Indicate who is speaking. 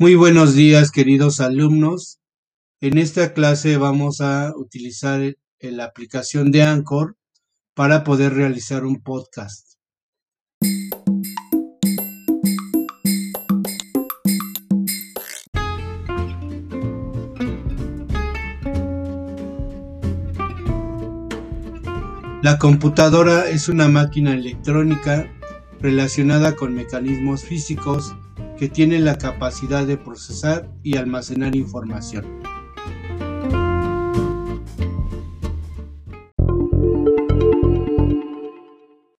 Speaker 1: Muy buenos días, queridos alumnos. En esta clase vamos a utilizar la aplicación de Anchor para poder realizar un podcast. La computadora es una máquina electrónica relacionada con mecanismos físicos que tiene la capacidad de procesar y almacenar información.